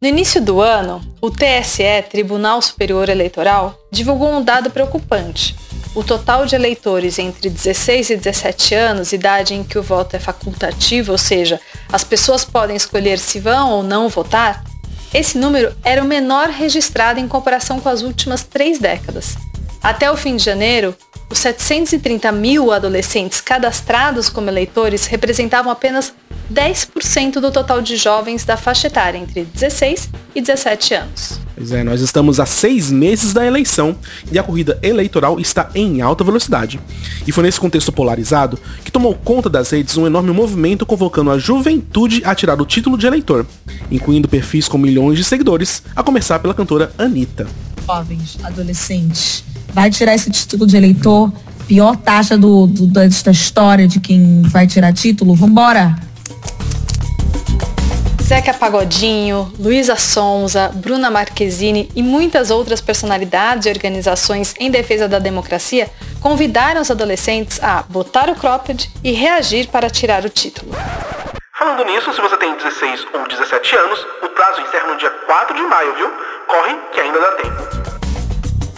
No início do ano, o TSE, Tribunal Superior Eleitoral, divulgou um dado preocupante. O total de eleitores entre 16 e 17 anos, idade em que o voto é facultativo, ou seja, as pessoas podem escolher se vão ou não votar, esse número era o menor registrado em comparação com as últimas três décadas. Até o fim de janeiro, os 730 mil adolescentes cadastrados como eleitores representavam apenas 10% do total de jovens da faixa etária entre 16 e 17 anos. Pois é, nós estamos a seis meses da eleição e a corrida eleitoral está em alta velocidade. E foi nesse contexto polarizado que tomou conta das redes um enorme movimento convocando a juventude a tirar o título de eleitor, incluindo perfis com milhões de seguidores, a começar pela cantora Anitta. Jovens, adolescentes, vai tirar esse título de eleitor, pior taxa do, do da, da história de quem vai tirar título, vambora! Zeca Pagodinho, Luísa Sonza, Bruna Marquezine e muitas outras personalidades e organizações em defesa da democracia convidaram os adolescentes a botar o cropped e reagir para tirar o título. Falando nisso, se você tem 16 ou 17 anos, o prazo encerra no dia 4 de maio, viu? Corre que ainda dá tempo.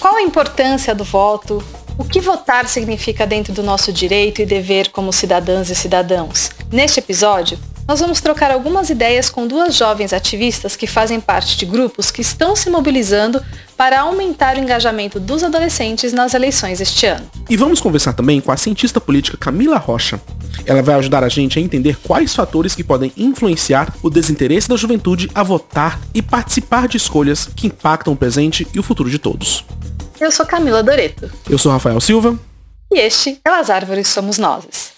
Qual a importância do voto? O que votar significa dentro do nosso direito e dever como cidadãs e cidadãos? Neste episódio, nós vamos trocar algumas ideias com duas jovens ativistas que fazem parte de grupos que estão se mobilizando para aumentar o engajamento dos adolescentes nas eleições este ano. E vamos conversar também com a cientista política Camila Rocha. Ela vai ajudar a gente a entender quais fatores que podem influenciar o desinteresse da juventude a votar e participar de escolhas que impactam o presente e o futuro de todos. Eu sou Camila Doreto. Eu sou Rafael Silva. E este é As Árvores Somos Nós.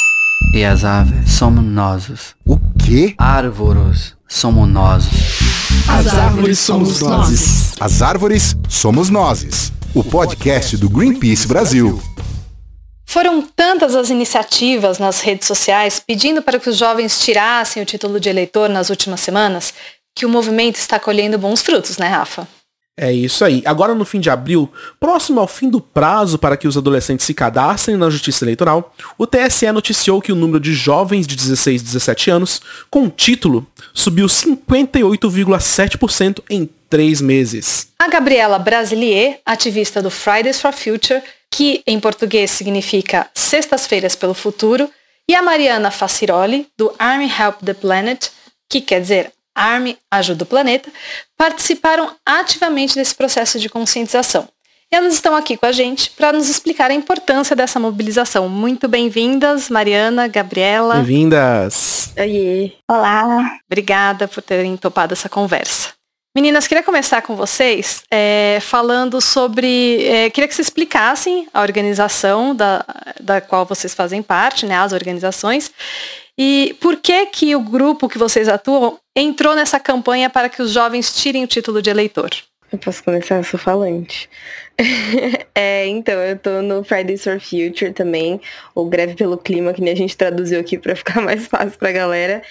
E as aves somos nós. O quê? Árvores somos nós. As árvores somos nós. As árvores somos nós. O podcast do Greenpeace Brasil. Foram tantas as iniciativas nas redes sociais pedindo para que os jovens tirassem o título de eleitor nas últimas semanas que o movimento está colhendo bons frutos, né, Rafa? É isso aí. Agora no fim de abril, próximo ao fim do prazo para que os adolescentes se cadastrem na Justiça Eleitoral, o TSE noticiou que o número de jovens de 16 e 17 anos com título subiu 58,7% em três meses. A Gabriela Brasilier, ativista do Fridays for Future, que em português significa Sextas-feiras pelo Futuro, e a Mariana Faciroli, do Army Help the Planet, que quer dizer Army Ajuda o Planeta, participaram ativamente desse processo de conscientização. E elas estão aqui com a gente para nos explicar a importância dessa mobilização. Muito bem-vindas, Mariana, Gabriela. Bem-vindas. Oi. Olá. Obrigada por terem topado essa conversa. Meninas, queria começar com vocês é, falando sobre. É, queria que vocês explicassem a organização da, da qual vocês fazem parte, né, as organizações, e por que que o grupo que vocês atuam entrou nessa campanha para que os jovens tirem o título de eleitor? Eu posso começar? Eu sou falante. é, então, eu tô no Fridays for Future também, ou Greve pelo Clima, que nem a gente traduziu aqui para ficar mais fácil pra galera.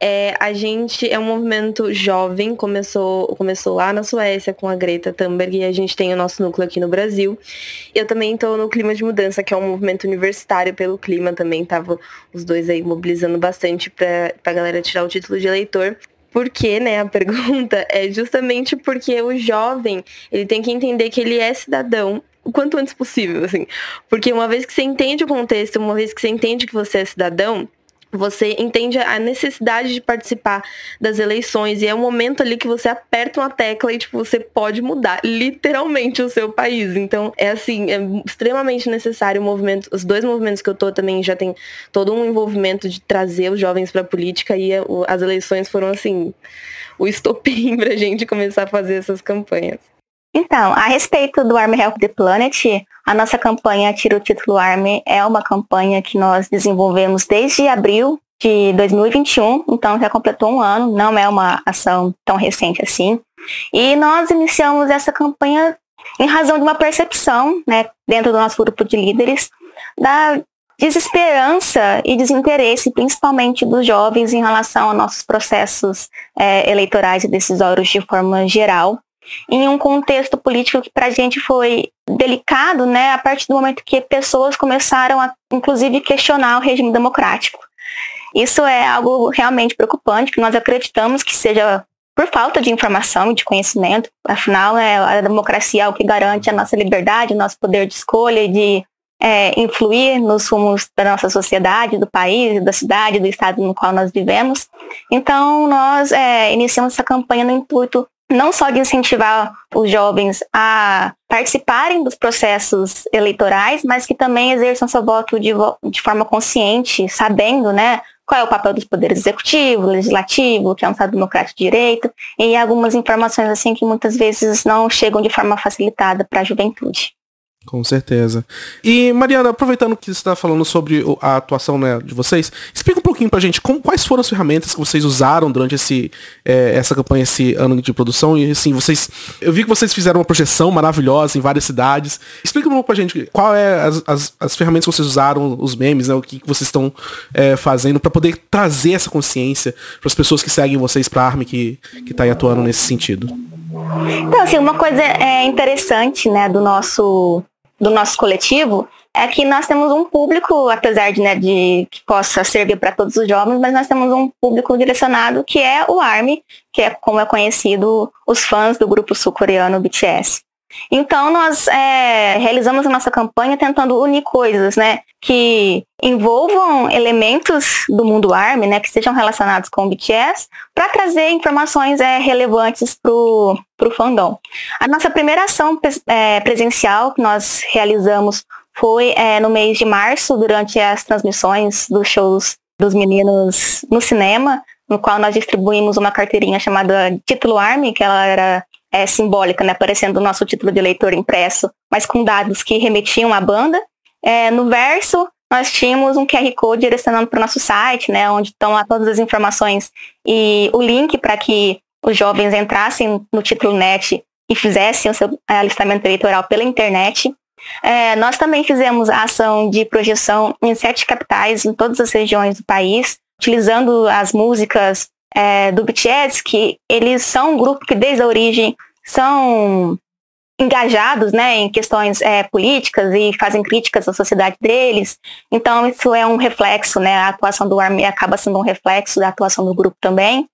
É, a gente é um movimento jovem, começou, começou lá na Suécia com a Greta Thunberg e a gente tem o nosso núcleo aqui no Brasil. Eu também estou no Clima de Mudança, que é um movimento universitário pelo clima também, tava os dois aí mobilizando bastante para a galera tirar o título de eleitor. Por quê, né? A pergunta é justamente porque o jovem, ele tem que entender que ele é cidadão o quanto antes possível, assim. Porque uma vez que você entende o contexto, uma vez que você entende que você é cidadão, você entende a necessidade de participar das eleições e é um momento ali que você aperta uma tecla e tipo você pode mudar literalmente o seu país. Então é assim, é extremamente necessário o movimento, os dois movimentos que eu tô também já tem todo um envolvimento de trazer os jovens para a política e as eleições foram assim o estopim pra gente começar a fazer essas campanhas. Então, a respeito do Army Help the Planet, a nossa campanha Tira o Título Army é uma campanha que nós desenvolvemos desde abril de 2021, então já completou um ano, não é uma ação tão recente assim. E nós iniciamos essa campanha em razão de uma percepção, né, dentro do nosso grupo de líderes, da desesperança e desinteresse, principalmente dos jovens, em relação a nossos processos é, eleitorais e decisórios de forma geral em um contexto político que para a gente foi delicado, né, a partir do momento que pessoas começaram a, inclusive, questionar o regime democrático. Isso é algo realmente preocupante, que nós acreditamos que seja por falta de informação e de conhecimento. Afinal, é, a democracia é o que garante a nossa liberdade, o nosso poder de escolha e de é, influir nos rumos da nossa sociedade, do país, da cidade, do estado no qual nós vivemos. Então, nós é, iniciamos essa campanha no intuito não só de incentivar os jovens a participarem dos processos eleitorais, mas que também exerçam seu voto de, de forma consciente, sabendo, né, qual é o papel dos poderes executivo, legislativo, que é um Estado democrático de direito, e algumas informações assim que muitas vezes não chegam de forma facilitada para a juventude. Com certeza. E, Mariana, aproveitando que você está falando sobre a atuação né, de vocês, explica um pouquinho pra gente como, quais foram as ferramentas que vocês usaram durante esse, é, essa campanha, esse ano de produção. E assim, vocês. Eu vi que vocês fizeram uma projeção maravilhosa em várias cidades. Explica um pouco pra gente qual é as, as, as ferramentas que vocês usaram, os memes, né, o que, que vocês estão é, fazendo para poder trazer essa consciência para as pessoas que seguem vocês pra Arme que, que tá aí atuando nesse sentido. Então, assim, uma coisa é interessante, né, do nosso do nosso coletivo é que nós temos um público, apesar de, né, de que possa servir para todos os jovens, mas nós temos um público direcionado que é o ARMY, que é como é conhecido os fãs do grupo sul-coreano BTS. Então nós é, realizamos a nossa campanha tentando unir coisas, né, que envolvam elementos do mundo ARMY, né, que sejam relacionados com o BTS, para trazer informações é, relevantes para o fandom. A nossa primeira ação é, presencial que nós realizamos foi é, no mês de março, durante as transmissões dos shows dos meninos no cinema, no qual nós distribuímos uma carteirinha chamada Título Army, que ela era é, simbólica, né, aparecendo o nosso título de leitor impresso, mas com dados que remetiam à banda. É, no verso, nós tínhamos um QR Code direcionando para o nosso site, né, onde estão todas as informações e o link para que os jovens entrassem no título net e fizessem o seu alistamento eleitoral pela internet. É, nós também fizemos a ação de projeção em sete capitais, em todas as regiões do país, utilizando as músicas é, do BTS, que eles são um grupo que desde a origem são engajados né, em questões é, políticas e fazem críticas à sociedade deles. Então isso é um reflexo, né? A atuação do Army acaba sendo um reflexo da atuação do grupo também.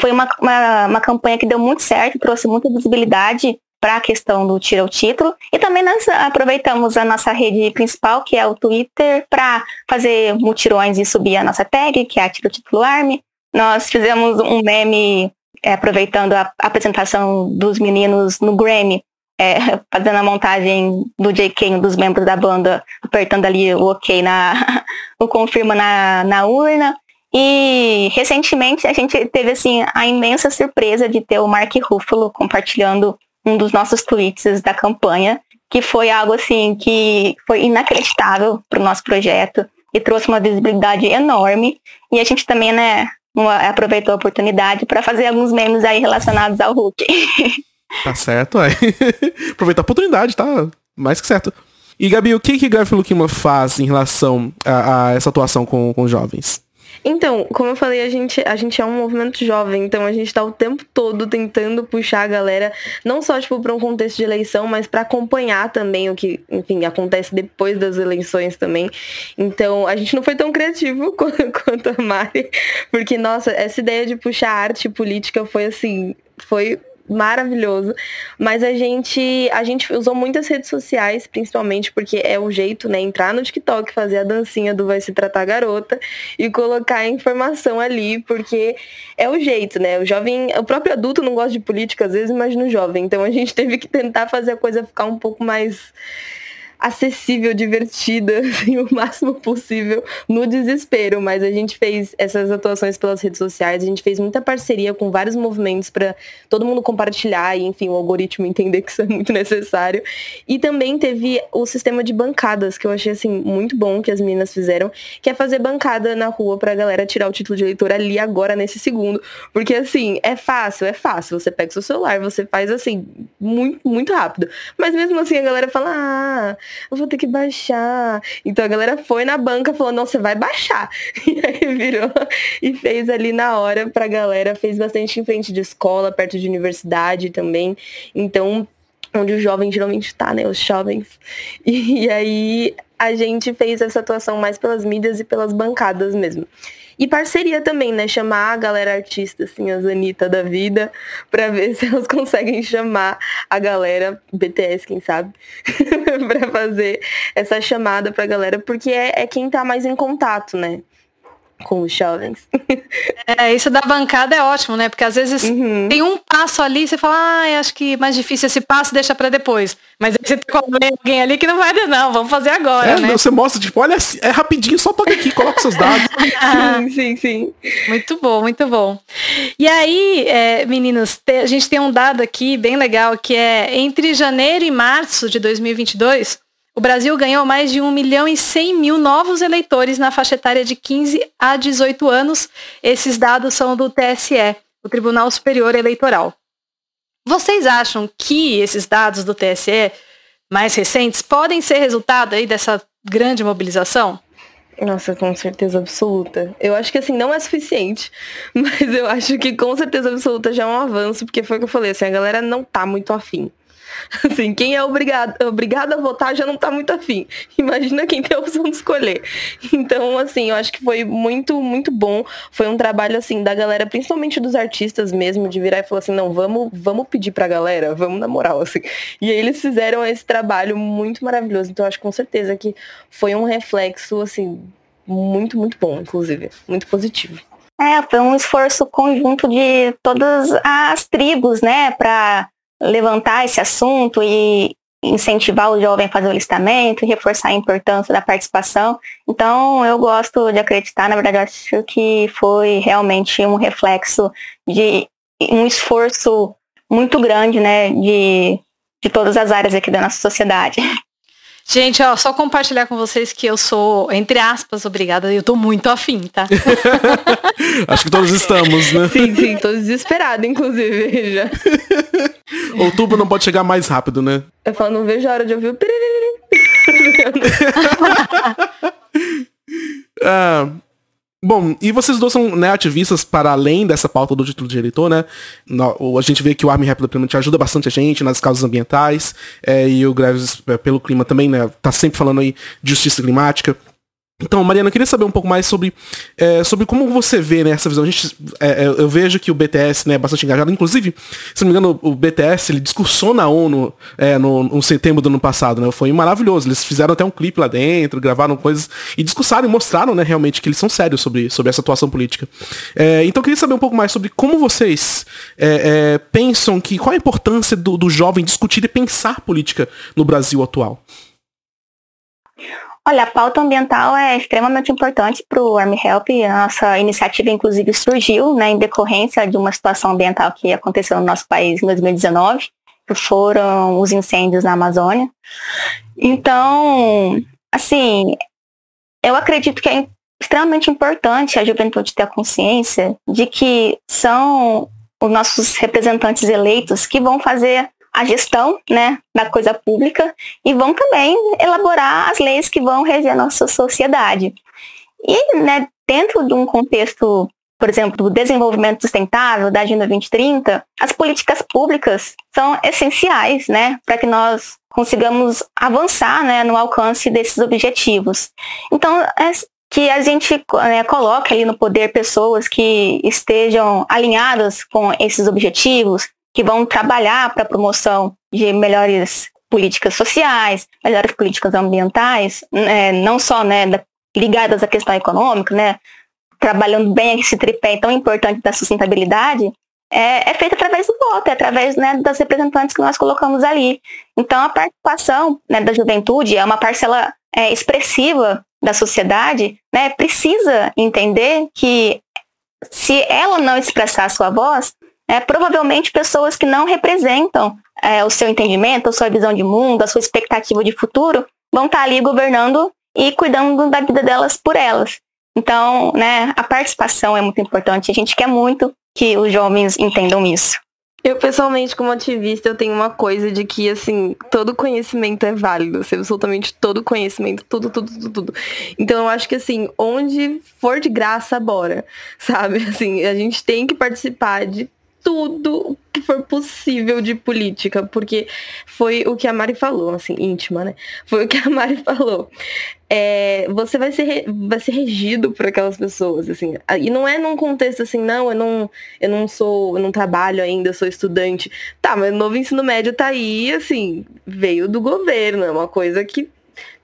Foi uma, uma, uma campanha que deu muito certo, trouxe muita visibilidade para a questão do tira o título. E também nós aproveitamos a nossa rede principal, que é o Twitter, para fazer mutirões e subir a nossa tag, que é a Tira o Título Army. Nós fizemos um meme é, aproveitando a apresentação dos meninos no Grammy, é, fazendo a montagem do JK, um dos membros da banda, apertando ali o OK na o confirma na, na urna. E recentemente a gente teve assim a imensa surpresa de ter o Mark Ruffalo compartilhando um dos nossos tweets da campanha, que foi algo assim que foi inacreditável para o nosso projeto e trouxe uma visibilidade enorme. E a gente também, né, aproveitou a oportunidade para fazer alguns memes aí relacionados ao Hulk. Tá certo, aí. Aproveitar a oportunidade, tá mais que certo. E Gabi, o que que Garfield Lukima faz em relação a, a essa atuação com, com jovens? Então, como eu falei, a gente, a gente é um movimento jovem, então a gente tá o tempo todo tentando puxar a galera, não só, tipo, para um contexto de eleição, mas para acompanhar também o que, enfim, acontece depois das eleições também. Então, a gente não foi tão criativo quanto a Mari, porque, nossa, essa ideia de puxar arte política foi assim, foi maravilhoso. Mas a gente, a gente usou muitas redes sociais, principalmente porque é o jeito, né? Entrar no TikTok, fazer a dancinha do Vai Se Tratar Garota e colocar a informação ali, porque é o jeito, né? O jovem, o próprio adulto não gosta de política, às vezes, imagina o jovem. Então a gente teve que tentar fazer a coisa ficar um pouco mais acessível, divertida, assim, o máximo possível no desespero. Mas a gente fez essas atuações pelas redes sociais, a gente fez muita parceria com vários movimentos para todo mundo compartilhar e, enfim, o algoritmo entender que isso é muito necessário. E também teve o sistema de bancadas, que eu achei, assim, muito bom que as meninas fizeram, que é fazer bancada na rua pra galera tirar o título de eleitor ali agora, nesse segundo. Porque, assim, é fácil, é fácil. Você pega seu celular, você faz, assim, muito, muito rápido. Mas mesmo assim a galera fala, ah, eu vou ter que baixar. Então a galera foi na banca falou, não, você vai baixar. E aí virou e fez ali na hora pra galera, fez bastante em frente de escola, perto de universidade também. Então, onde o jovem geralmente está, né? Os jovens. E, e aí a gente fez essa atuação mais pelas mídias e pelas bancadas mesmo. E parceria também, né? Chamar a galera artista, assim, as Anitta da vida, pra ver se elas conseguem chamar a galera, BTS, quem sabe, pra fazer essa chamada pra galera, porque é, é quem tá mais em contato, né? Com os jovens. É, isso da bancada é ótimo, né? Porque às vezes uhum. tem um passo ali, você fala, ah, acho que mais difícil esse passo, deixa para depois. Mas aí você tem alguém ali que não vai, não, vamos fazer agora, é, né? Você mostra, tipo, olha, é rapidinho, só toca aqui, coloca seus dados. sim, sim, sim. Muito bom, muito bom. E aí, é, meninos, a gente tem um dado aqui bem legal, que é entre janeiro e março de 2022, o Brasil ganhou mais de 1 milhão e 100 mil novos eleitores na faixa etária de 15 a 18 anos. Esses dados são do TSE, o Tribunal Superior Eleitoral. Vocês acham que esses dados do TSE mais recentes podem ser resultado aí dessa grande mobilização? Nossa, com certeza absoluta. Eu acho que assim, não é suficiente, mas eu acho que com certeza absoluta já é um avanço, porque foi o que eu falei, assim, a galera não tá muito afim. Assim, quem é obrigado, obrigado a votar já não tá muito afim. Imagina quem tem a opção de escolher. Então, assim, eu acho que foi muito, muito bom. Foi um trabalho, assim, da galera, principalmente dos artistas mesmo, de virar e falar assim, não, vamos, vamos pedir pra galera, vamos na moral, assim. E aí eles fizeram esse trabalho muito maravilhoso. Então, eu acho com certeza que foi um reflexo, assim, muito, muito bom, inclusive. Muito positivo. É, foi um esforço conjunto de todas as tribos, né, para levantar esse assunto e incentivar o jovem a fazer o listamento, reforçar a importância da participação. Então, eu gosto de acreditar, na verdade, acho que foi realmente um reflexo de um esforço muito grande, né, de, de todas as áreas aqui da nossa sociedade. Gente, ó, só compartilhar com vocês que eu sou, entre aspas, obrigada, eu tô muito afim, tá? Acho que todos estamos, né? Sim, sim, tô desesperada, inclusive, já. Outubro não pode chegar mais rápido, né? Eu falo, não vejo a hora de ouvir o ah, Bom, e vocês dois são né, ativistas para além dessa pauta do título de eleitor, né? A gente vê que o Army Rap Deployment ajuda bastante a gente nas causas ambientais, é, e o Greves é, pelo clima também, né? Tá sempre falando aí de justiça climática. Então, Mariana, eu queria saber um pouco mais sobre, é, sobre como você vê né, essa visão. A gente, é, é eu vejo que o BTS né, é bastante engajado. Inclusive, se não me engano, o BTS ele discursou na ONU é, no, no, setembro do ano passado. Né? Foi maravilhoso. Eles fizeram até um clipe lá dentro, gravaram coisas e discursaram e mostraram né, realmente que eles são sérios sobre, sobre essa atuação política. É, então, eu queria saber um pouco mais sobre como vocês é, pensam que qual a importância do, do jovem discutir e pensar política no Brasil atual. Olha, a pauta ambiental é extremamente importante para o Army Help. A nossa iniciativa, inclusive, surgiu né, em decorrência de uma situação ambiental que aconteceu no nosso país em 2019, que foram os incêndios na Amazônia. Então, assim, eu acredito que é extremamente importante a juventude ter a consciência de que são os nossos representantes eleitos que vão fazer a gestão né, da coisa pública e vão também elaborar as leis que vão reger a nossa sociedade. E né, dentro de um contexto, por exemplo, do desenvolvimento sustentável, da Agenda 2030, as políticas públicas são essenciais né, para que nós consigamos avançar né, no alcance desses objetivos. Então, é que a gente né, coloque ali no poder pessoas que estejam alinhadas com esses objetivos, que vão trabalhar para a promoção de melhores políticas sociais, melhores políticas ambientais, né, não só né, ligadas à questão econômica, né, trabalhando bem esse tripé tão importante da sustentabilidade, é, é feita através do voto, é através né, das representantes que nós colocamos ali. Então, a participação né, da juventude é uma parcela é, expressiva da sociedade, né, precisa entender que se ela não expressar a sua voz, é, provavelmente pessoas que não representam é, o seu entendimento, a sua visão de mundo, a sua expectativa de futuro, vão estar ali governando e cuidando da vida delas por elas. Então, né, a participação é muito importante. A gente quer muito que os jovens entendam isso. Eu, pessoalmente, como ativista, eu tenho uma coisa de que, assim, todo conhecimento é válido. Assim, absolutamente todo conhecimento, tudo, tudo, tudo, tudo. Então, eu acho que, assim, onde for de graça, bora. Sabe? Assim, a gente tem que participar de tudo que for possível de política, porque foi o que a Mari falou, assim, íntima, né? Foi o que a Mari falou. É, você vai ser, vai ser regido por aquelas pessoas, assim. E não é num contexto assim, não, eu não, eu não sou, eu não trabalho ainda, eu sou estudante. Tá, mas o novo ensino médio tá aí, assim, veio do governo, é uma coisa que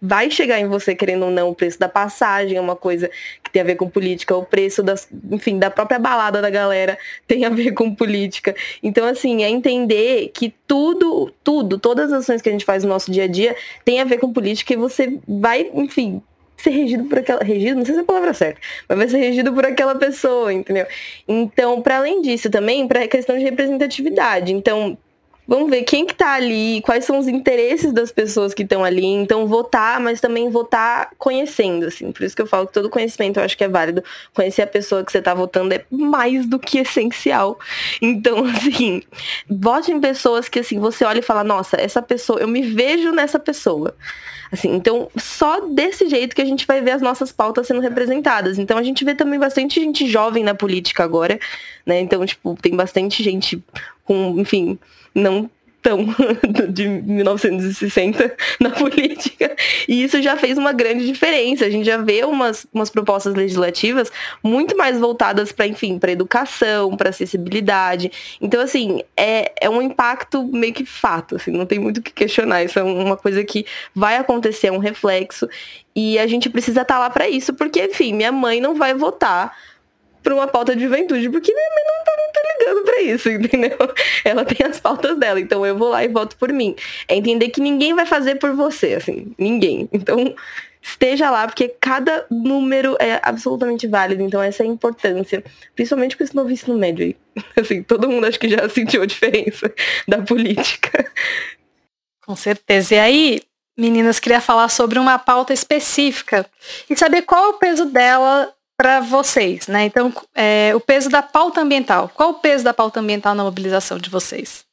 vai chegar em você, querendo ou não, o preço da passagem é uma coisa que tem a ver com política, o preço das, enfim, da própria balada da galera tem a ver com política. Então, assim, é entender que tudo, tudo, todas as ações que a gente faz no nosso dia a dia tem a ver com política e você vai, enfim, ser regido por aquela. Regido, não sei se é a palavra certa, mas vai ser regido por aquela pessoa, entendeu? Então, para além disso também, para a questão de representatividade. Então, vamos ver quem que tá ali, quais são os interesses das pessoas que estão ali. Então, votar, mas também votar conhecendo, assim. Por isso que eu falo que todo conhecimento eu acho que é válido. Conhecer a pessoa que você tá votando é mais do que essencial. Então, assim, vote em pessoas que, assim, você olha e fala, nossa, essa pessoa, eu me vejo nessa pessoa. Assim, então, só desse jeito que a gente vai ver as nossas pautas sendo representadas. Então, a gente vê também bastante gente jovem na política agora, né? Então, tipo, tem bastante gente com, enfim, não de 1960 na política. E isso já fez uma grande diferença. A gente já vê umas, umas propostas legislativas muito mais voltadas para, enfim, para educação, para acessibilidade. Então, assim, é, é um impacto meio que fato, assim, não tem muito o que questionar. Isso é uma coisa que vai acontecer, é um reflexo. E a gente precisa estar tá lá para isso, porque, enfim, minha mãe não vai votar para uma pauta de juventude, porque minha mãe não tá, não tá ligando para isso, entendeu? Ela tem as pautas dela, então eu vou lá e voto por mim. É entender que ninguém vai fazer por você, assim, ninguém. Então, esteja lá, porque cada número é absolutamente válido, então essa é a importância, principalmente com esse novo ensino médio aí. Assim, todo mundo acho que já sentiu a diferença da política. Com certeza. E aí, meninas, queria falar sobre uma pauta específica e saber qual é o peso dela para vocês, né? Então, é, o peso da pauta ambiental. Qual o peso da pauta ambiental na mobilização de vocês?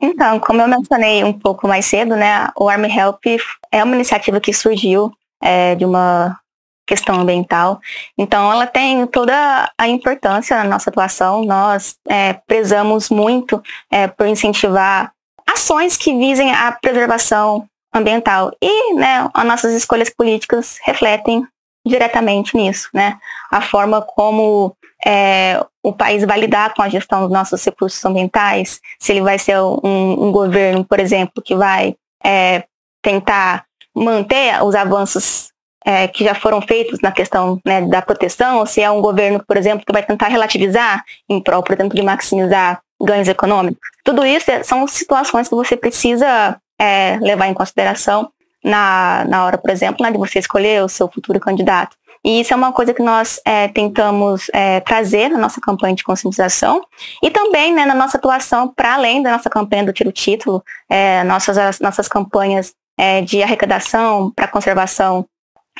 Então, como eu mencionei um pouco mais cedo, né, o Army Help é uma iniciativa que surgiu é, de uma questão ambiental. Então, ela tem toda a importância na nossa atuação. Nós é, prezamos muito é, por incentivar ações que visem a preservação ambiental. E né, as nossas escolhas políticas refletem diretamente nisso, né? A forma como é, o país vai lidar com a gestão dos nossos recursos ambientais, se ele vai ser um, um governo, por exemplo, que vai é, tentar manter os avanços é, que já foram feitos na questão né, da proteção, ou se é um governo, por exemplo, que vai tentar relativizar em prol, por exemplo, de maximizar ganhos econômicos. Tudo isso é, são situações que você precisa é, levar em consideração na, na hora, por exemplo, né, de você escolher o seu futuro candidato. E isso é uma coisa que nós é, tentamos é, trazer na nossa campanha de conscientização e também né, na nossa atuação, para além da nossa campanha do Tiro Título, é, nossas, as, nossas campanhas é, de arrecadação para conservação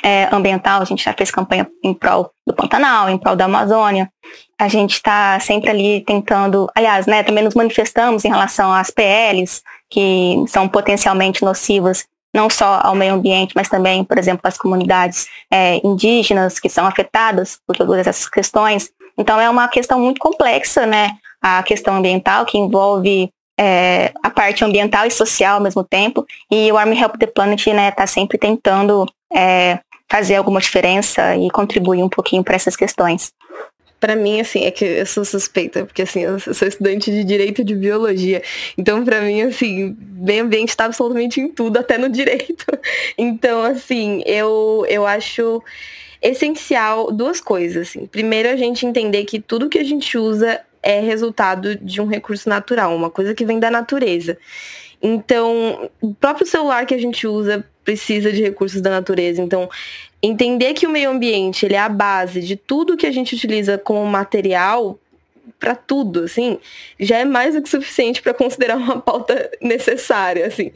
é, ambiental, a gente já fez campanha em prol do Pantanal, em prol da Amazônia. A gente está sempre ali tentando, aliás, né, também nos manifestamos em relação às PLs, que são potencialmente nocivas não só ao meio ambiente, mas também, por exemplo, às comunidades é, indígenas que são afetadas por todas essas questões. Então é uma questão muito complexa, né? A questão ambiental que envolve é, a parte ambiental e social ao mesmo tempo. E o Army Help the Planet está né, tá sempre tentando é, fazer alguma diferença e contribuir um pouquinho para essas questões para mim, assim, é que eu sou suspeita, porque assim, eu sou estudante de direito de biologia. Então, para mim, assim, meio ambiente está absolutamente em tudo, até no direito. Então, assim, eu, eu acho essencial duas coisas. Assim. Primeiro, a gente entender que tudo que a gente usa é resultado de um recurso natural, uma coisa que vem da natureza. Então, o próprio celular que a gente usa precisa de recursos da natureza. Então, entender que o meio ambiente ele é a base de tudo que a gente utiliza como material para tudo, assim, já é mais do que suficiente para considerar uma pauta necessária, assim.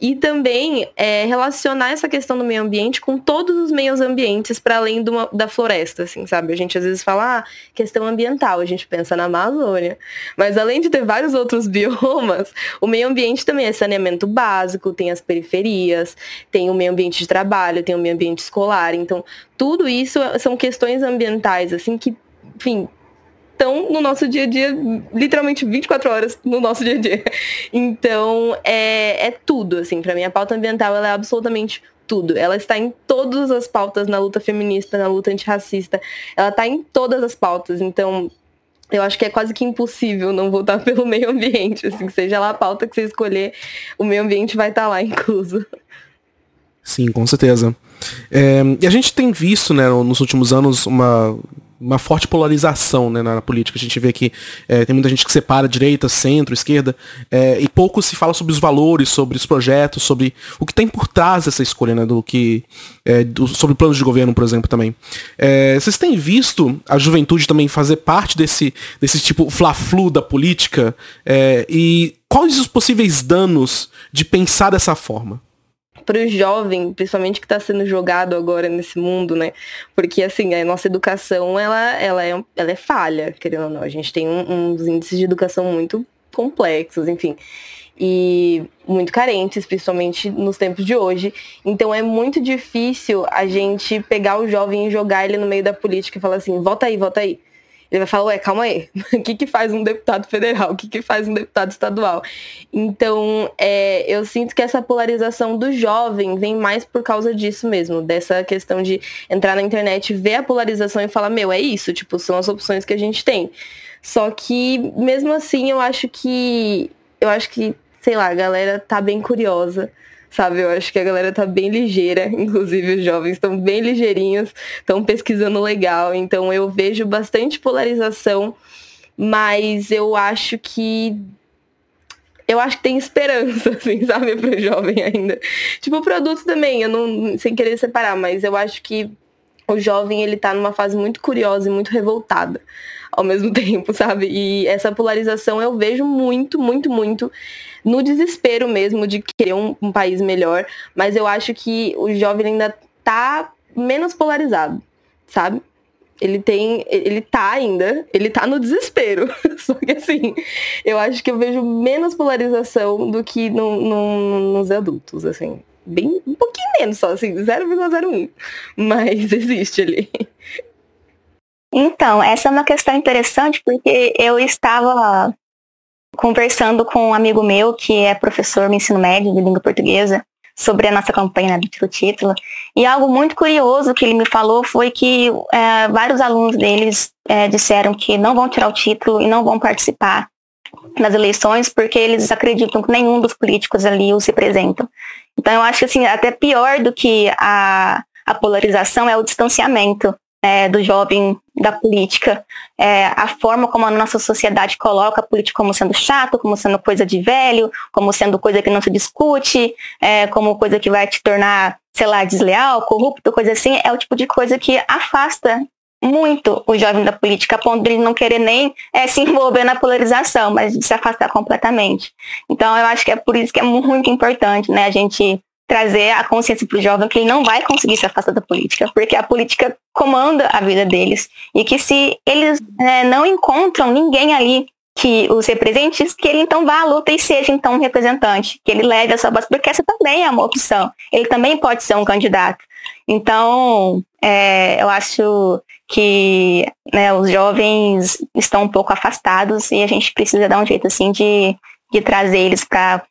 E também é, relacionar essa questão do meio ambiente com todos os meios ambientes para além uma, da floresta, assim, sabe? A gente às vezes fala, ah, questão ambiental, a gente pensa na Amazônia. Mas além de ter vários outros biomas, o meio ambiente também é saneamento básico, tem as periferias, tem o meio ambiente de trabalho, tem o meio ambiente escolar. Então, tudo isso são questões ambientais, assim, que, enfim, estão no nosso dia a dia, literalmente 24 horas no nosso dia a dia. Então, é, é tudo, assim, para mim a pauta ambiental ela é absolutamente tudo. Ela está em todas as pautas na luta feminista, na luta antirracista. Ela está em todas as pautas. Então, eu acho que é quase que impossível não votar pelo meio ambiente. Assim, seja lá a pauta que você escolher, o meio ambiente vai estar lá incluso. Sim, com certeza. É, e a gente tem visto, né, nos últimos anos, uma uma forte polarização né, na, política. A gente vê que é, tem muita gente que separa direita, centro, esquerda, é, e pouco se fala sobre os valores, sobre os projetos, sobre o que tem por trás dessa escolha, né, do que é, do, sobre planos de governo, por exemplo, também. É, vocês têm visto a juventude também fazer parte desse, desse tipo fla-flu da política? É, e quais os possíveis danos de pensar dessa forma? Para o jovem, principalmente que está sendo jogado agora nesse mundo, né? Porque assim, a nossa educação ela, ela, é, ela é falha, querendo ou não. A gente tem um, uns índices de educação muito complexos, enfim. E muito carentes, principalmente nos tempos de hoje. Então é muito difícil a gente pegar o jovem e jogar ele no meio da política e falar assim, volta aí, volta aí. Ele vai falar, ué, calma aí, o que, que faz um deputado federal? O que, que faz um deputado estadual? Então, é, eu sinto que essa polarização do jovem vem mais por causa disso mesmo, dessa questão de entrar na internet, ver a polarização e falar, meu, é isso, tipo, são as opções que a gente tem. Só que, mesmo assim, eu acho que. Eu acho que, sei lá, a galera tá bem curiosa sabe? Eu acho que a galera tá bem ligeira, inclusive os jovens estão bem ligeirinhos, estão pesquisando legal, então eu vejo bastante polarização, mas eu acho que eu acho que tem esperança, assim, sabe, pro jovem ainda. Tipo, o produto também, eu não, sem querer separar, mas eu acho que o jovem, ele tá numa fase muito curiosa e muito revoltada ao mesmo tempo, sabe? E essa polarização eu vejo muito, muito, muito no desespero mesmo de querer um, um país melhor, mas eu acho que o jovem ainda tá menos polarizado, sabe? Ele tem, ele tá ainda, ele tá no desespero. Só que assim, eu acho que eu vejo menos polarização do que no, no, nos adultos, assim. Bem, um pouquinho menos só, assim, 0,01. Mas existe ali. Então, essa é uma questão interessante porque eu estava conversando com um amigo meu que é professor no ensino médio de língua portuguesa sobre a nossa campanha né, do título. E algo muito curioso que ele me falou foi que é, vários alunos deles é, disseram que não vão tirar o título e não vão participar nas eleições porque eles acreditam que nenhum dos políticos ali os representam. Então eu acho que assim, até pior do que a, a polarização é o distanciamento é, do jovem da política, é, a forma como a nossa sociedade coloca a política como sendo chato, como sendo coisa de velho, como sendo coisa que não se discute, é, como coisa que vai te tornar, sei lá, desleal, corrupto, coisa assim, é o tipo de coisa que afasta muito o jovem da política, a ponto de ele não querer nem é, se envolver na polarização, mas se afastar completamente. Então eu acho que é por isso que é muito importante né, a gente trazer a consciência para o jovem que ele não vai conseguir se afastar da política, porque a política comanda a vida deles. E que se eles é, não encontram ninguém ali que os represente, que ele então vá à luta e seja então um representante, que ele leve a sua voz, porque essa também é uma opção. Ele também pode ser um candidato. Então, é, eu acho que né, os jovens estão um pouco afastados e a gente precisa dar um jeito assim de, de trazer eles para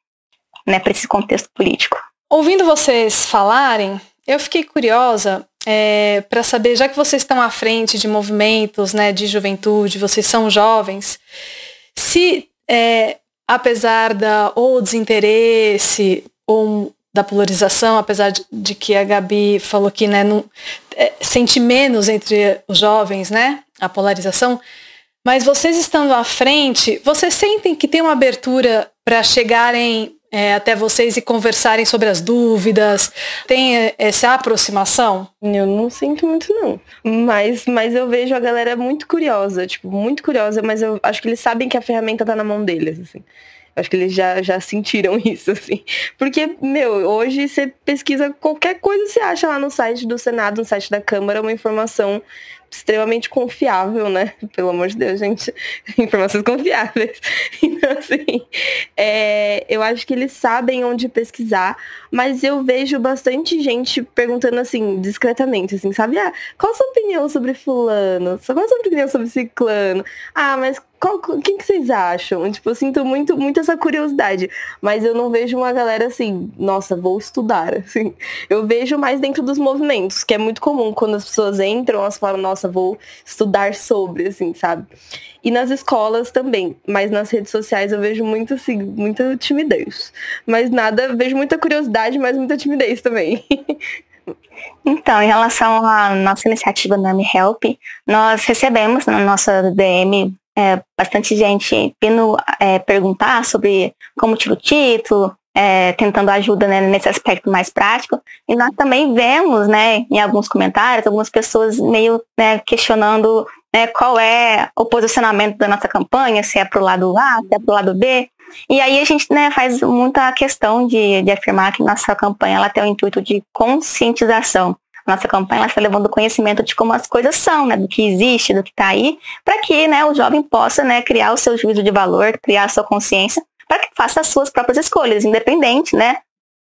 né, esse contexto político. Ouvindo vocês falarem, eu fiquei curiosa é, para saber, já que vocês estão à frente de movimentos né, de juventude, vocês são jovens, se é, apesar da ou desinteresse ou da polarização, apesar de, de que a Gabi falou que né, não, é, sente menos entre os jovens, né, a polarização, mas vocês estando à frente, vocês sentem que tem uma abertura para chegarem é, até vocês e conversarem sobre as dúvidas? Tem é, essa aproximação? Eu não sinto muito, não. Mas, mas eu vejo a galera muito curiosa, tipo, muito curiosa, mas eu acho que eles sabem que a ferramenta tá na mão deles, assim. Acho que eles já, já sentiram isso, assim. Porque, meu, hoje você pesquisa qualquer coisa, você acha lá no site do Senado, no site da Câmara, uma informação extremamente confiável, né? Pelo amor de Deus, gente. Informações confiáveis. Então, assim, é, eu acho que eles sabem onde pesquisar, mas eu vejo bastante gente perguntando assim, discretamente, assim, sabe? Ah, qual a sua opinião sobre fulano? Qual a sua opinião sobre ciclano? Ah, mas qual, quem que vocês acham? Tipo, eu sinto muito, muito essa curiosidade. Mas eu não vejo uma galera assim, nossa, vou estudar. Assim. Eu vejo mais dentro dos movimentos, que é muito comum quando as pessoas entram, elas falam, nossa, vou estudar sobre, assim, sabe? E nas escolas também. Mas nas redes sociais eu vejo muito, assim, muita timidez. Mas nada, vejo muita curiosidade, mas muita timidez também. Então, em relação à nossa iniciativa no Help, nós recebemos na nossa DM é, bastante gente vindo é, perguntar sobre como tira o título, é, tentando ajuda né, nesse aspecto mais prático. E nós também vemos, né, em alguns comentários, algumas pessoas meio né, questionando né, qual é o posicionamento da nossa campanha, se é para o lado A, se é para o lado B. E aí a gente né, faz muita questão de, de afirmar que nossa campanha ela tem o intuito de conscientização nossa campanha está levando conhecimento de como as coisas são, né, do que existe, do que está aí, para que né, o jovem possa né, criar o seu juízo de valor, criar a sua consciência, para que faça as suas próprias escolhas, independente, né,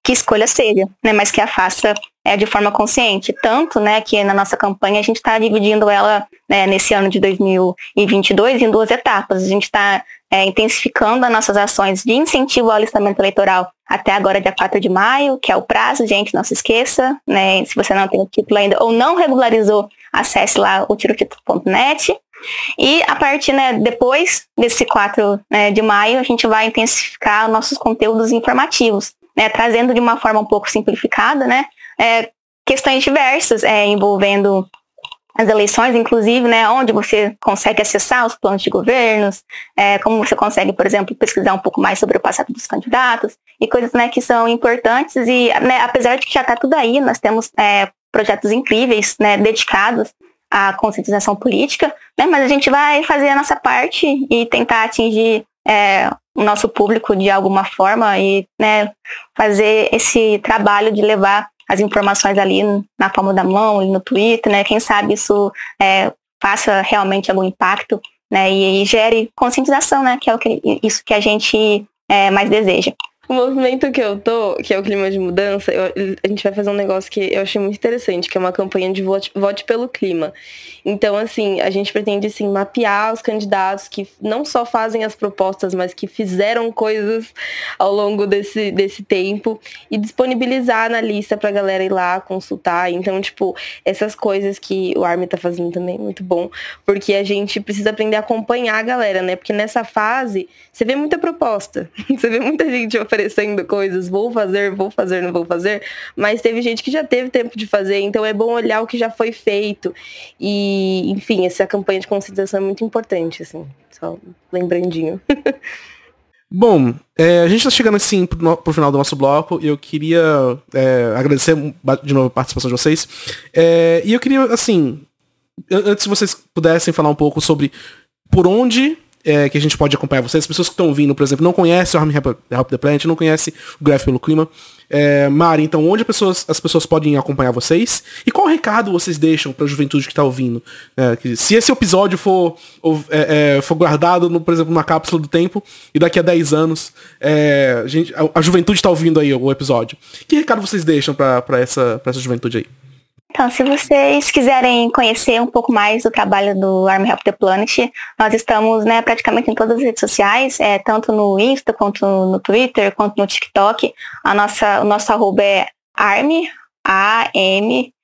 que escolha seja, né, mas que a faça é, de forma consciente. Tanto né, que na nossa campanha a gente está dividindo ela né, nesse ano de 2022 em duas etapas. A gente está é, intensificando as nossas ações de incentivo ao alistamento eleitoral até agora, dia 4 de maio, que é o prazo, gente, não se esqueça, né? Se você não tem o título ainda ou não regularizou, acesse lá o tirotitulo.net. E a partir, né, depois desse 4 né, de maio, a gente vai intensificar nossos conteúdos informativos, né, trazendo de uma forma um pouco simplificada, né, é, questões diversas é, envolvendo as eleições, inclusive, né, onde você consegue acessar os planos de governos, é, como você consegue, por exemplo, pesquisar um pouco mais sobre o passado dos candidatos e coisas né, que são importantes e né, apesar de que já está tudo aí, nós temos é, projetos incríveis né, dedicados à conscientização política, né, mas a gente vai fazer a nossa parte e tentar atingir é, o nosso público de alguma forma e né, fazer esse trabalho de levar as informações ali na palma da mão, ali no Twitter, né? Quem sabe isso é, faça realmente algum impacto, né? E, e, gere conscientização, né? Que é o que, isso que a gente é, mais deseja. O movimento que eu tô, que é o clima de mudança, eu, a gente vai fazer um negócio que eu achei muito interessante, que é uma campanha de vote, vote pelo clima. Então, assim, a gente pretende, assim, mapear os candidatos que não só fazem as propostas, mas que fizeram coisas ao longo desse, desse tempo e disponibilizar na lista pra galera ir lá consultar. Então, tipo, essas coisas que o Army tá fazendo também, muito bom, porque a gente precisa aprender a acompanhar a galera, né? Porque nessa fase, você vê muita proposta, você vê muita gente oferecendo coisas, vou fazer, vou fazer, não vou fazer, mas teve gente que já teve tempo de fazer, então é bom olhar o que já foi feito e enfim, essa campanha de conscientização é muito importante, assim, só lembrandinho. Bom, é, a gente está chegando assim pro, pro, final do nosso bloco e eu queria é, agradecer de novo a participação de vocês. É, e eu queria, assim, antes se vocês pudessem falar um pouco sobre por onde é, que a gente pode acompanhar vocês. As pessoas que estão vindo, por exemplo, não conhecem o Army Help the Planet, não conhecem o Graph pelo Clima. É, Mari, então onde as pessoas, as pessoas podem acompanhar vocês? E qual recado vocês deixam para a juventude que está ouvindo? É, que, se esse episódio for, é, é, for guardado, no, por exemplo, numa cápsula do tempo, e daqui a 10 anos é, a, gente, a, a juventude está ouvindo aí o episódio, que recado vocês deixam para essa, essa juventude aí? Então, se vocês quiserem conhecer um pouco mais do trabalho do Army Help the Planet, nós estamos né, praticamente em todas as redes sociais, é, tanto no Insta, quanto no Twitter, quanto no TikTok. A nossa, o nosso arroba é army, A-M,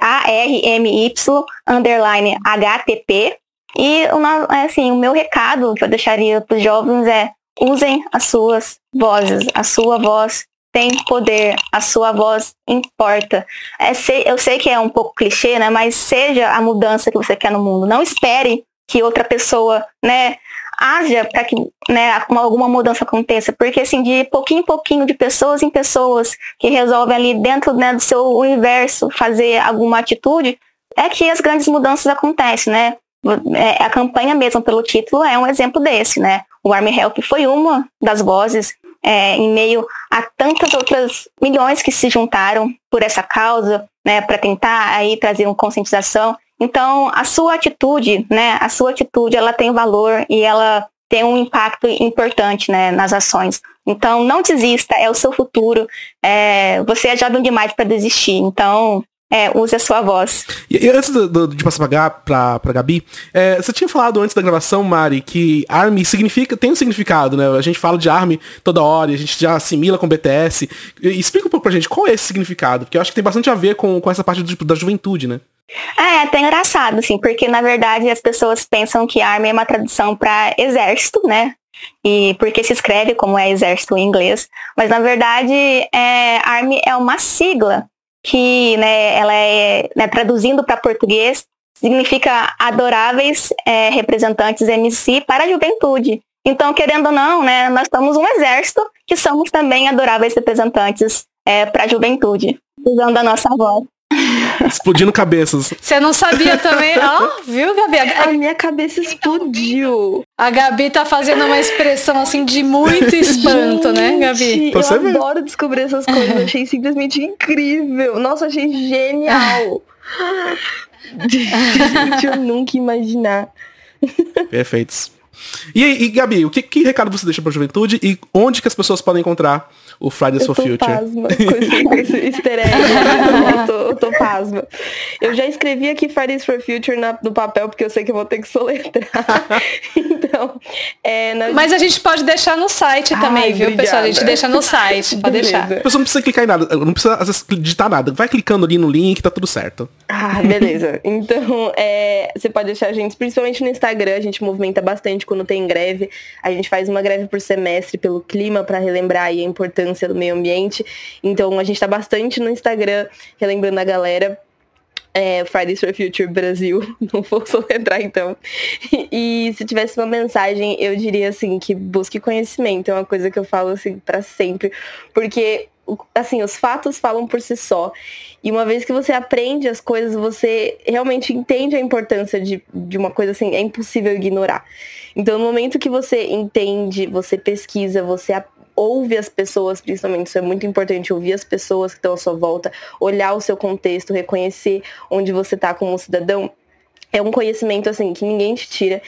A-R-M-Y, underline H-T-P. E o, assim, o meu recado que eu deixaria para os jovens é usem as suas vozes, a sua voz tem poder, a sua voz importa. É, eu sei que é um pouco clichê, né? Mas seja a mudança que você quer no mundo. Não espere que outra pessoa, né, haja para que né, alguma mudança aconteça. Porque assim, de pouquinho em pouquinho, de pessoas em pessoas que resolvem ali dentro né, do seu universo fazer alguma atitude, é que as grandes mudanças acontecem, né? É, a campanha mesmo pelo título é um exemplo desse, né? O Army Help foi uma das vozes é, em meio a tantas outras milhões que se juntaram por essa causa, né, para tentar aí trazer uma conscientização Então, a sua atitude, né, a sua atitude, ela tem valor e ela tem um impacto importante, né, nas ações. Então, não desista, é o seu futuro. É, você é jovem demais para desistir. Então, é, use a sua voz. E, e antes do, do, de passar pra, pra, pra Gabi, é, você tinha falado antes da gravação, Mari, que ARMY significa, tem um significado, né? A gente fala de ARMY toda hora, a gente já assimila com BTS. E, explica um pouco pra gente qual é esse significado, porque eu acho que tem bastante a ver com, com essa parte do, da juventude, né? É, até engraçado, assim, porque na verdade as pessoas pensam que ARMY é uma tradução para exército, né? E porque se escreve como é exército em inglês, mas na verdade é, ARMY é uma sigla que né, ela é, né, traduzindo para português, significa adoráveis é, representantes MC para a juventude. Então, querendo ou não, né, nós somos um exército que somos também adoráveis representantes é, para a juventude, usando a nossa voz. Explodindo cabeças. Você não sabia também? Ó, oh, viu, Gabi? A, a, minha cabeça explodiu. A Gabi tá fazendo uma expressão assim de muito espanto, né, Gente, né, Gabi? Eu adoro descobrir essas coisas. Achei simplesmente incrível. Nossa, achei genial. Gente, eu nunca imaginar. Perfeitos. E, e Gabi, o que, que recado você deixa pra juventude e onde que as pessoas podem encontrar o Fridays for Future. Pasma com esse, com esse easter egg. eu, tô, eu tô pasma. Eu já escrevi aqui Fridays for Future na, no papel, porque eu sei que eu vou ter que soletrar. então, é, na... Mas a gente pode deixar no site Ai, também, viu, obrigada. pessoal? A gente deixa no site, pode deixar. A pessoa não precisa clicar em nada, não precisa às vezes, digitar nada. Vai clicando ali no link, tá tudo certo. Ah, beleza. Então, é, você pode deixar a gente, principalmente no Instagram, a gente movimenta bastante quando tem greve. A gente faz uma greve por semestre pelo clima para relembrar a importância do meio ambiente. Então a gente tá bastante no Instagram, relembrando a galera. É, Fridays for Future Brasil, não vou entrar então. E, e, se tivesse uma mensagem, eu diria assim que busque conhecimento, é uma coisa que eu falo assim para sempre, porque assim, os fatos falam por si só. E uma vez que você aprende as coisas, você realmente entende a importância de, de uma coisa assim, é impossível ignorar. Então, no momento que você entende, você pesquisa, você ouve as pessoas, principalmente, isso é muito importante, ouvir as pessoas que estão à sua volta, olhar o seu contexto, reconhecer onde você está como cidadão, é um conhecimento assim que ninguém te tira.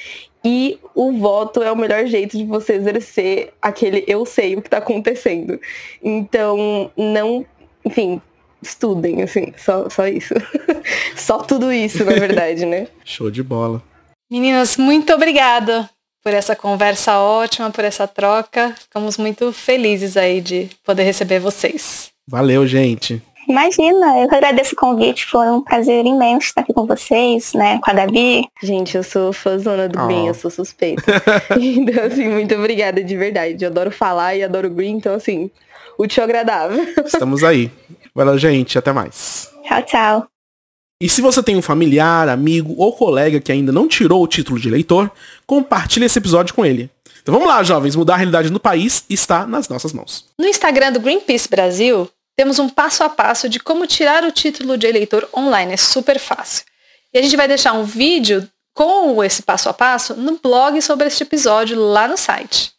E o voto é o melhor jeito de você exercer aquele eu sei o que está acontecendo. Então, não, enfim, estudem, assim, só, só isso. só tudo isso, na verdade, né? Show de bola. Meninas, muito obrigada por essa conversa ótima, por essa troca. Ficamos muito felizes aí de poder receber vocês. Valeu, gente. Imagina, eu agradeço o convite, foi um prazer imenso estar aqui com vocês, né, com a Gabi. Gente, eu sou fãzona do oh. Green, eu sou suspeita. então, assim, muito obrigada de verdade. Eu adoro falar e adoro Green, então, assim, útil agradável. Estamos aí. Valeu, gente, até mais. Tchau, tchau. E se você tem um familiar, amigo ou colega que ainda não tirou o título de eleitor, compartilhe esse episódio com ele. Então vamos lá, jovens, mudar a realidade no país está nas nossas mãos. No Instagram do Greenpeace Brasil, temos um passo a passo de como tirar o título de eleitor online. É super fácil. E a gente vai deixar um vídeo com esse passo a passo no blog sobre este episódio lá no site.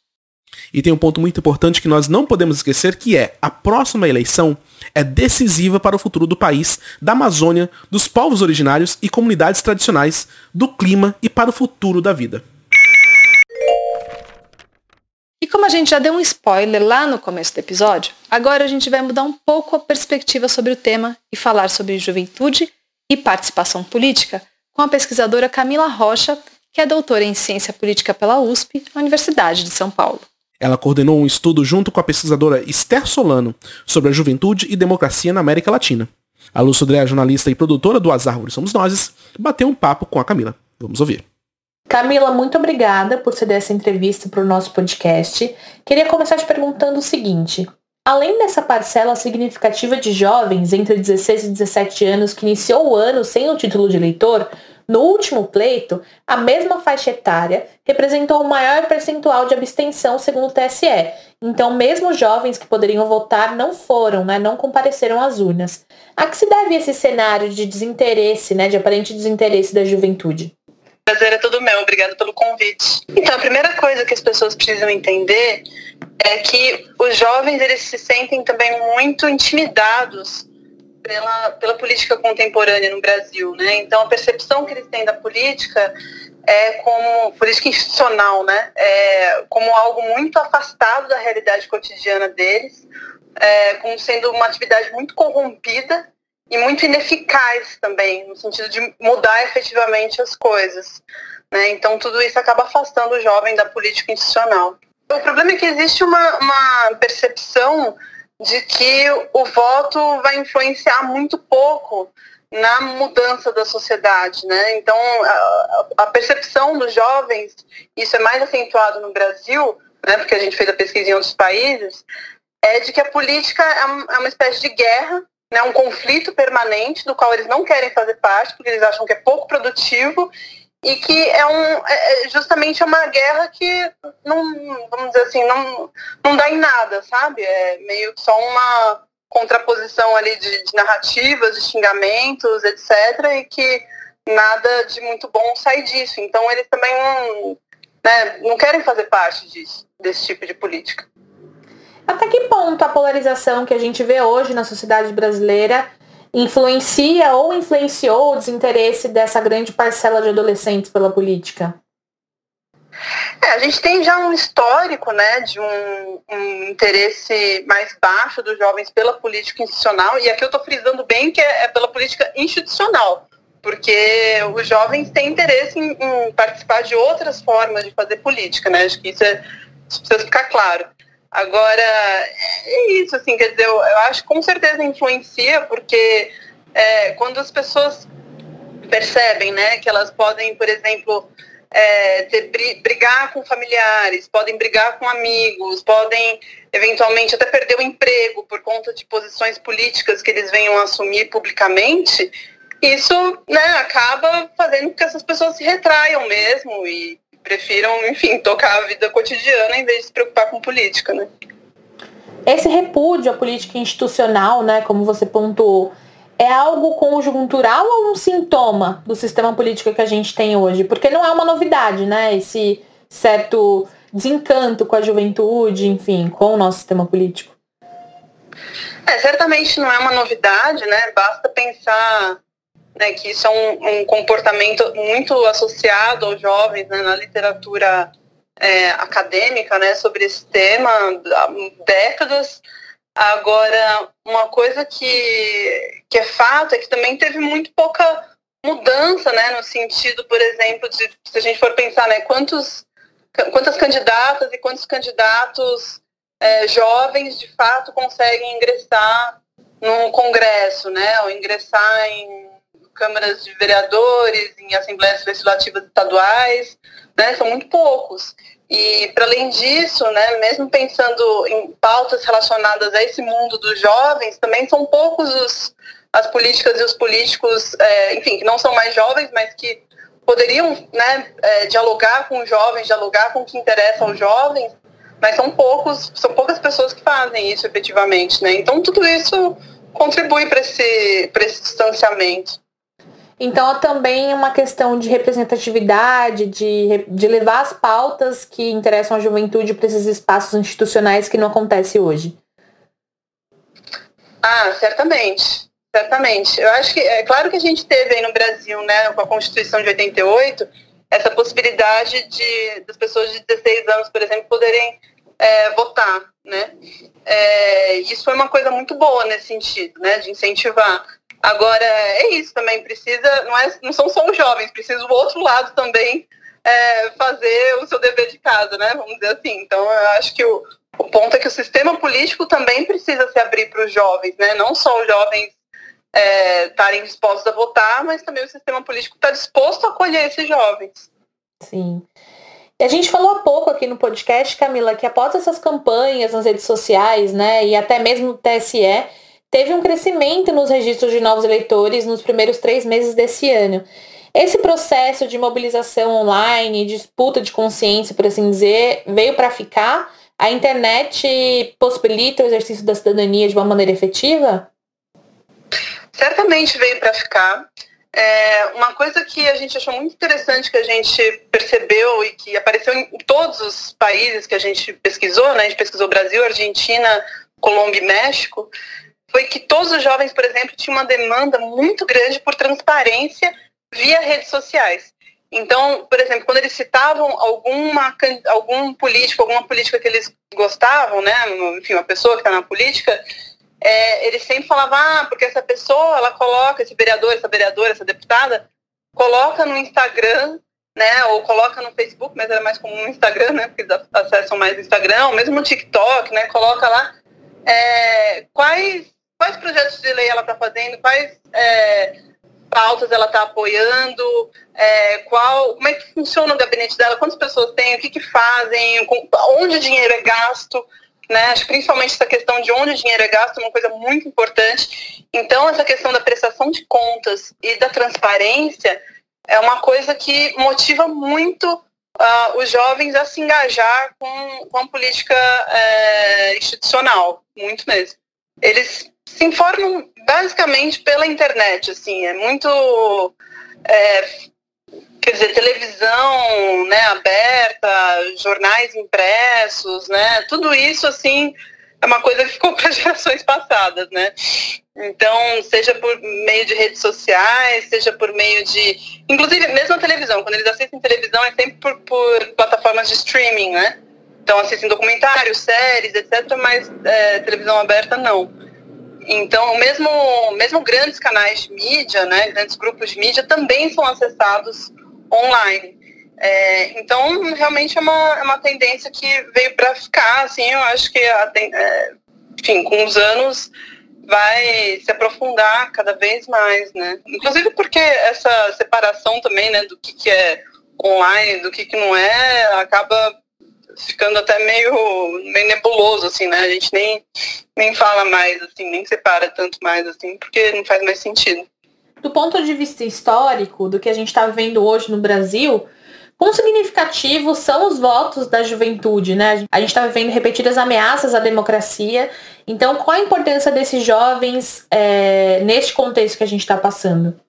E tem um ponto muito importante que nós não podemos esquecer, que é a próxima eleição é decisiva para o futuro do país, da Amazônia, dos povos originários e comunidades tradicionais, do clima e para o futuro da vida. Como a gente já deu um spoiler lá no começo do episódio, agora a gente vai mudar um pouco a perspectiva sobre o tema e falar sobre juventude e participação política com a pesquisadora Camila Rocha, que é doutora em ciência política pela USP, Universidade de São Paulo. Ela coordenou um estudo junto com a pesquisadora Esther Solano sobre a juventude e democracia na América Latina. A Lu Sodré, jornalista e produtora do As Árvores Somos Nós, bateu um papo com a Camila. Vamos ouvir. Camila, muito obrigada por ceder essa entrevista para o nosso podcast. Queria começar te perguntando o seguinte. Além dessa parcela significativa de jovens entre 16 e 17 anos que iniciou o ano sem o título de eleitor, no último pleito, a mesma faixa etária representou o maior percentual de abstenção segundo o TSE. Então, mesmo jovens que poderiam votar não foram, né, não compareceram às urnas. A que se deve esse cenário de desinteresse, né, de aparente desinteresse da juventude? Prazer é todo meu, obrigado pelo convite. Então, a primeira coisa que as pessoas precisam entender é que os jovens eles se sentem também muito intimidados pela, pela política contemporânea no Brasil, né? Então a percepção que eles têm da política é como política institucional, né? É como algo muito afastado da realidade cotidiana deles, é, como sendo uma atividade muito corrompida e muito ineficaz também, no sentido de mudar efetivamente as coisas. Né? Então tudo isso acaba afastando o jovem da política institucional. O problema é que existe uma, uma percepção de que o voto vai influenciar muito pouco na mudança da sociedade, né? Então, a, a, percepção dos jovens, isso é mais acentuado no Brasil, né? Porque a gente fez a pesquisa em outros países, é de que a política é, é uma espécie de guerra, né? Um conflito permanente do qual eles não querem fazer parte, porque eles acham que é pouco produtivo e que é um é, é justamente uma guerra que não vamos dizer assim não não dá em nada sabe é meio só uma contraposição ali de, de narrativas de xingamentos etc e que nada de muito bom sai disso então eles também não, né, não querem fazer parte disso desse tipo de política até que ponto a polarização que a gente vê hoje na sociedade brasileira influencia ou influenciou o desinteresse dessa grande parcela de adolescentes pela política? É, a gente tem já um histórico né, de um, um, interesse mais baixo dos jovens pela política institucional, e aqui eu estou frisando bem que é, é, pela política institucional, porque os jovens têm interesse em, em, participar de outras formas de fazer política, né? Acho que isso, é, isso precisa ficar claro. Agora, é isso, assim, quer dizer, eu, eu acho que com certeza influencia, porque é, quando as pessoas percebem, né, que elas podem, por exemplo, é, ter, brigar com familiares, podem brigar com amigos, podem eventualmente até perder o emprego por conta de posições políticas que eles venham assumir publicamente, isso né, acaba fazendo com que essas pessoas se retraiam mesmo e prefiram, enfim, tocar a vida cotidiana em vez de se preocupar com política, né? Esse repúdio à política institucional, né, como você pontuou, é algo conjuntural ou um sintoma do sistema político que a gente tem hoje? Porque não é uma novidade, né? Esse certo desencanto com a juventude, enfim, com o nosso sistema político. É, certamente não é uma novidade, né? Basta pensar né, que isso é um, um, comportamento muito associado aos jovens né, na literatura é, acadêmica né, sobre esse tema há décadas. Agora, uma coisa que, que é fato é que também teve muito pouca mudança, né, no sentido, por exemplo, de se a gente for pensar, né, quantos, quantas candidatas e quantos candidatos é, jovens de fato conseguem ingressar no Congresso, né, ou ingressar em câmaras de vereadores, em assembleias legislativas estaduais, né, são muito poucos. E, para além disso, né, mesmo pensando em pautas relacionadas a esse mundo dos jovens, também são poucos os, as políticas e os políticos, é, enfim, que não são mais jovens, mas que poderiam né, é, dialogar com os jovens, dialogar com o que interessa aos jovens, mas são poucos, são poucas pessoas que fazem isso efetivamente, né? Então tudo isso contribui para esse, esse distanciamento. Então, é também uma questão de representatividade, de, de levar as pautas que interessam a juventude para esses espaços institucionais que não acontece hoje. Ah, certamente. Certamente. Eu acho que, é claro que a gente teve aí no Brasil, né, com a Constituição de 88, essa possibilidade de das pessoas de 16 anos, por exemplo, poderem é, votar, né? É, isso foi uma coisa muito boa nesse sentido, né, de incentivar. Agora, é isso também, precisa, não, é, não são só os jovens, precisa o outro lado também é, fazer o seu dever de casa, né? Vamos dizer assim. Então, eu acho que o, o ponto é que o sistema político também precisa se abrir para os jovens, né? Não só os jovens é, estarem dispostos a votar, mas também o sistema político está disposto a acolher esses jovens. Sim. A gente falou há pouco aqui no podcast, Camila, que após essas campanhas nas redes sociais, né, e até mesmo no TSE, teve um crescimento nos registros de novos eleitores nos primeiros três meses desse ano. Esse processo de mobilização online, disputa de consciência, por assim dizer, veio para ficar? A internet possibilita o exercício da cidadania de uma maneira efetiva? Certamente veio para ficar. É, uma coisa que a gente achou muito interessante que a gente percebeu e que apareceu em todos os países que a gente pesquisou, né? A gente pesquisou Brasil, Argentina, Colômbia e México, foi que todos os jovens, por exemplo, tinham uma demanda muito grande por transparência via redes sociais. Então, por exemplo, quando eles citavam alguma, algum político, alguma política que eles gostavam, né, enfim, uma pessoa que está na política, é, eles sempre falavam, ah, porque essa pessoa, ela coloca, esse vereador, essa vereadora, essa deputada, coloca no Instagram, né, ou coloca no Facebook, mas era mais comum no Instagram, né, porque eles acessam mais o Instagram, ou mesmo no TikTok, né, coloca lá é, quais, quais projetos de lei ela está fazendo, quais é, pautas ela está apoiando, é, qual, como é que funciona o gabinete dela, quantas pessoas tem, o que, que fazem, com, onde o dinheiro é gasto, né? Acho principalmente essa questão de onde o dinheiro é gasto é uma coisa muito importante. Então, essa questão da prestação de contas e da transparência é uma coisa que motiva muito uh, os jovens a se engajar com, com a política é, institucional, muito mesmo. Eles se informam basicamente pela internet, assim, é muito é, quer dizer, televisão né, aberta, jornais impressos, né? Tudo isso assim é uma coisa que ficou para gerações passadas, né? Então, seja por meio de redes sociais, seja por meio de. Inclusive, mesmo a televisão, quando eles assistem televisão é sempre por, por plataformas de streaming, né? Então assistem documentários, séries, etc., mas é, televisão aberta não. Então, mesmo, mesmo grandes canais de mídia, né, grandes grupos de mídia também são acessados online. É, então, realmente é uma, é uma tendência que veio para ficar, assim, eu acho que, é, enfim, com os anos vai se aprofundar cada vez mais, né? Inclusive porque essa separação também, né, do que, que é online, do que, que não é, acaba ficando até meio, meio nebuloso, assim, né? A gente nem, nem fala mais, assim, nem separa tanto mais, assim, porque não faz mais sentido. Do ponto de vista histórico, do que a gente está vendo hoje no Brasil, quão significativos são os votos da juventude, né? A gente está vivendo repetidas ameaças à democracia. Então, qual a importância desses jovens é, neste contexto que a gente está passando?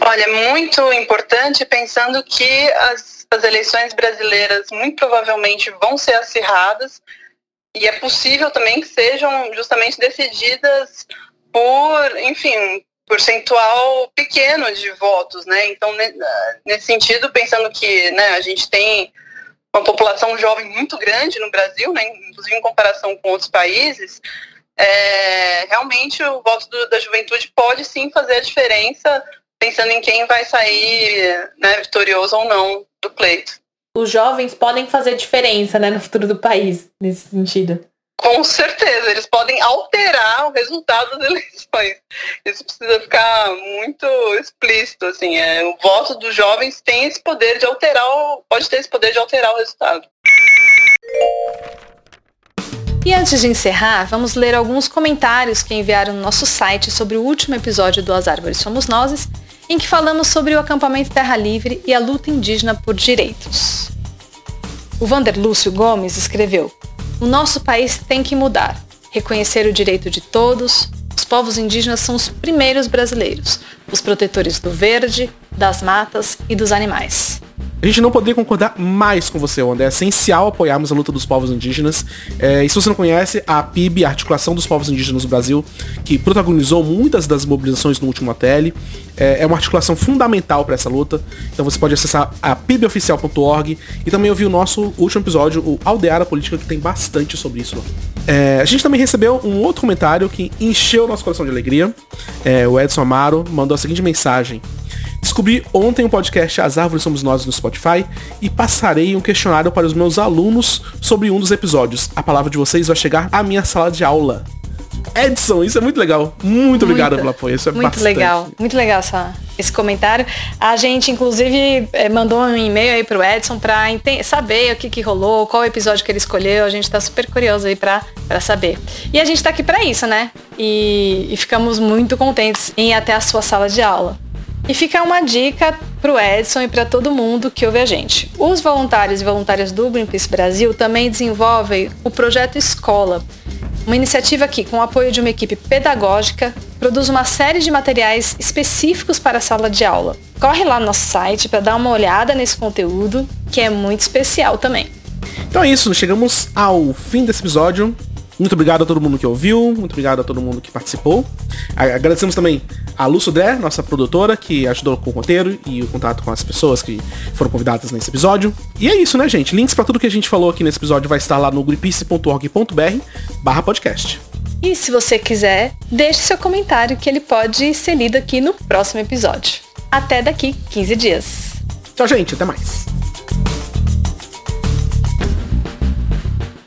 Olha, muito importante pensando que as as eleições brasileiras muito provavelmente vão ser acirradas e é possível também que sejam justamente decididas por, enfim, percentual pequeno de votos, né? Então, nesse sentido, pensando que né, a gente tem uma população jovem muito grande no Brasil, né, inclusive em comparação com outros países, é, realmente o voto do, da juventude pode sim fazer a diferença pensando em quem vai sair né, vitorioso ou não do pleito. Os jovens podem fazer diferença né, no futuro do país, nesse sentido. Com certeza, eles podem alterar o resultado das eleições. Isso precisa ficar muito explícito, assim. É, o voto dos jovens tem esse poder de alterar, o, pode ter esse poder de alterar o resultado. E antes de encerrar, vamos ler alguns comentários que enviaram no nosso site sobre o último episódio do As Árvores Somos Nozes em que falamos sobre o acampamento Terra Livre e a luta indígena por direitos. O Vander Lúcio Gomes escreveu: O nosso país tem que mudar, reconhecer o direito de todos. Os povos indígenas são os primeiros brasileiros, os protetores do verde, das matas e dos animais. A gente não poderia concordar mais com você, Wanda. É essencial apoiarmos a luta dos povos indígenas. É, e se você não conhece, a PIB, a Articulação dos Povos Indígenas do Brasil, que protagonizou muitas das mobilizações no último ATL, é, é uma articulação fundamental para essa luta. Então você pode acessar a piboficial.org e também ouvir o nosso último episódio, o Aldeara Política, que tem bastante sobre isso lá. É, a gente também recebeu um outro comentário que encheu nosso coração de alegria. É, o Edson Amaro mandou a seguinte mensagem. Descobri ontem o podcast As Árvores Somos Nós no Spotify e passarei um questionário para os meus alunos sobre um dos episódios. A palavra de vocês vai chegar à minha sala de aula. Edson, isso é muito legal. Muito, obrigado pelo apoio. Isso é muito bastante. legal. Muito legal essa, esse comentário. A gente, inclusive, eh, mandou um e-mail aí pro Edson para saber o que, que rolou, qual episódio que ele escolheu. A gente tá super curioso aí para saber. E a gente tá aqui para isso, né? E, e ficamos muito contentes em ir até a sua sala de aula. E fica uma dica para o Edson e para todo mundo que ouve a gente. Os voluntários e voluntárias do Greenpeace Brasil também desenvolvem o projeto Escola, uma iniciativa que, com o apoio de uma equipe pedagógica, produz uma série de materiais específicos para a sala de aula. Corre lá no nosso site para dar uma olhada nesse conteúdo, que é muito especial também. Então é isso, chegamos ao fim desse episódio. Muito obrigado a todo mundo que ouviu, muito obrigado a todo mundo que participou. Agradecemos também a Lu Sudré, nossa produtora, que ajudou com o roteiro e o contato com as pessoas que foram convidadas nesse episódio. E é isso, né, gente? Links para tudo que a gente falou aqui nesse episódio vai estar lá no gripice.org.br barra podcast. E se você quiser, deixe seu comentário que ele pode ser lido aqui no próximo episódio. Até daqui 15 dias. Tchau, gente. Até mais.